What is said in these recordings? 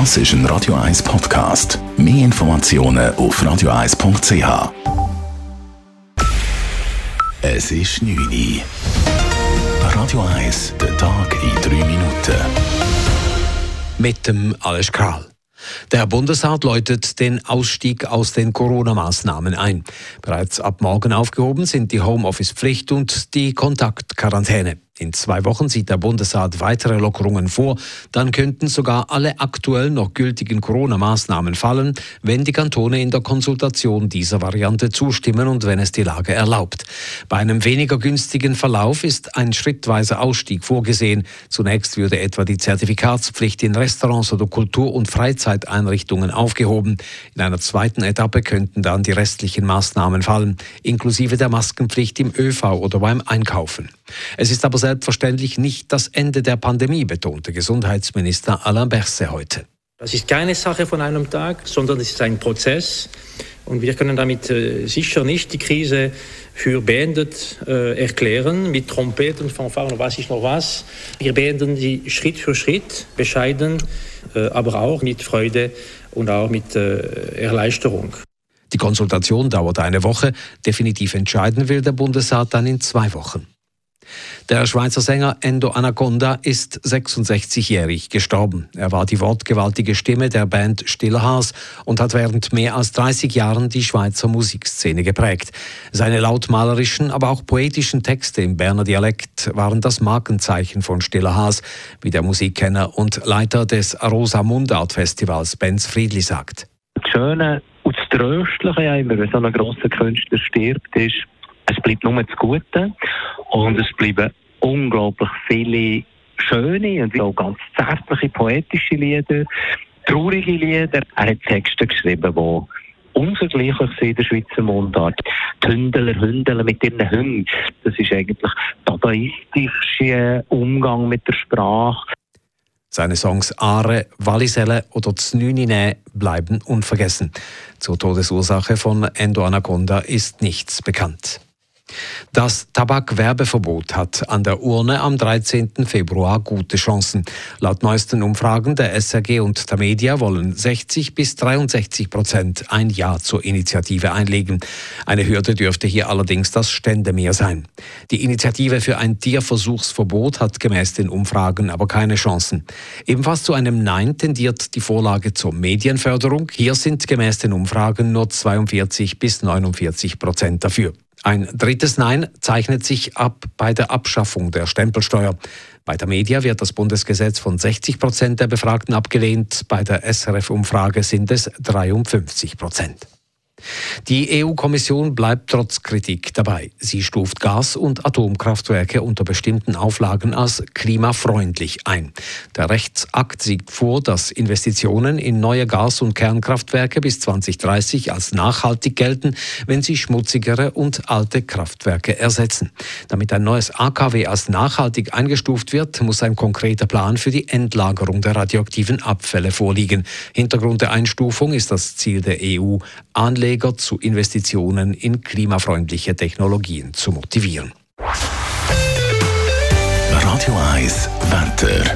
Das ist ein Radio 1 Podcast. Mehr Informationen auf radio1.ch. Es ist 9 Uhr. Radio 1, der Tag in 3 Minuten. Mit dem Alles Kral. Der Bundesrat läutet den Ausstieg aus den Corona-Maßnahmen ein. Bereits ab morgen aufgehoben sind die Homeoffice-Pflicht und die Kontaktquarantäne. In zwei Wochen sieht der Bundesrat weitere Lockerungen vor. Dann könnten sogar alle aktuell noch gültigen Corona-Maßnahmen fallen, wenn die Kantone in der Konsultation dieser Variante zustimmen und wenn es die Lage erlaubt. Bei einem weniger günstigen Verlauf ist ein schrittweiser Ausstieg vorgesehen. Zunächst würde etwa die Zertifikatspflicht in Restaurants oder Kultur- und Freizeiteinrichtungen aufgehoben. In einer zweiten Etappe könnten dann die restlichen Maßnahmen fallen, inklusive der Maskenpflicht im ÖV oder beim Einkaufen. Es ist aber selbstverständlich nicht das Ende der Pandemie, betonte Gesundheitsminister Alain Berset heute. Das ist keine Sache von einem Tag, sondern es ist ein Prozess. Und wir können damit äh, sicher nicht die Krise für beendet äh, erklären, mit Trompeten, Fanfaren, weiß ich noch was. Wir beenden die Schritt für Schritt, bescheiden, äh, aber auch mit Freude und auch mit äh, Erleichterung. Die Konsultation dauert eine Woche. Definitiv entscheiden will der Bundesrat dann in zwei Wochen. Der Schweizer Sänger Endo Anaconda ist 66-jährig gestorben. Er war die wortgewaltige Stimme der Band Stiller Haas und hat während mehr als 30 Jahren die Schweizer Musikszene geprägt. Seine lautmalerischen, aber auch poetischen Texte im Berner Dialekt waren das Markenzeichen von Stiller Haas, wie der Musikkenner und Leiter des Rosa Mundart Festivals Benz Friedli sagt. Das Schöne und das Tröstliche wenn so ein grosser Künstler stirbt, ist, es bleibt nur das Gute und es bleiben unglaublich viele schöne und auch ganz zärtliche poetische Lieder, traurige Lieder. Er hat Texte geschrieben, die unvergleichlich sind in der Schweizer Mundart. Die Hündler, Hündler mit ihren Hunden, das ist eigentlich der dadaistische Umgang mit der Sprache. Seine Songs Are, Walliselle oder Znünine bleiben unvergessen. Zur Todesursache von Endo Anaconda ist nichts bekannt. Das Tabakwerbeverbot hat an der Urne am 13. Februar gute Chancen. Laut neuesten Umfragen der SRG und der Media wollen 60 bis 63 Prozent ein Ja zur Initiative einlegen. Eine Hürde dürfte hier allerdings das Ständemeer sein. Die Initiative für ein Tierversuchsverbot hat gemäß den Umfragen aber keine Chancen. Ebenfalls zu einem Nein tendiert die Vorlage zur Medienförderung. Hier sind gemäß den Umfragen nur 42 bis 49 Prozent dafür. Ein drittes Nein zeichnet sich ab bei der Abschaffung der Stempelsteuer. Bei der Media wird das Bundesgesetz von 60 Prozent der Befragten abgelehnt. Bei der SRF-Umfrage sind es 53 Prozent. Die EU-Kommission bleibt trotz Kritik dabei. Sie stuft Gas- und Atomkraftwerke unter bestimmten Auflagen als klimafreundlich ein. Der Rechtsakt sieht vor, dass Investitionen in neue Gas- und Kernkraftwerke bis 2030 als nachhaltig gelten, wenn sie schmutzigere und alte Kraftwerke ersetzen. Damit ein neues AKW als nachhaltig eingestuft wird, muss ein konkreter Plan für die Endlagerung der radioaktiven Abfälle vorliegen. Hintergrund der Einstufung ist das Ziel der EU, Anleger Anleger zu Investitionen in klimafreundliche Technologien zu motivieren. Radio 1 Wetter.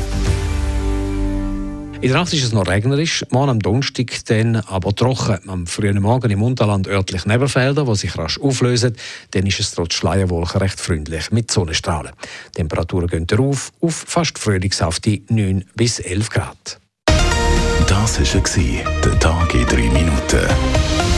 in der Nacht ist es noch regnerisch, morgen am Donnerstag dann aber trocken. Am frühen Morgen im Unterland örtlich Nebelfelder, die sich rasch auflösen. Dann ist es trotz Schleierwolken recht freundlich mit Sonnenstrahlen. Die Temperaturen gehen auf, auf fast frühlingshafte 9 bis 11 Grad. Das war der Tag in 3 Minuten.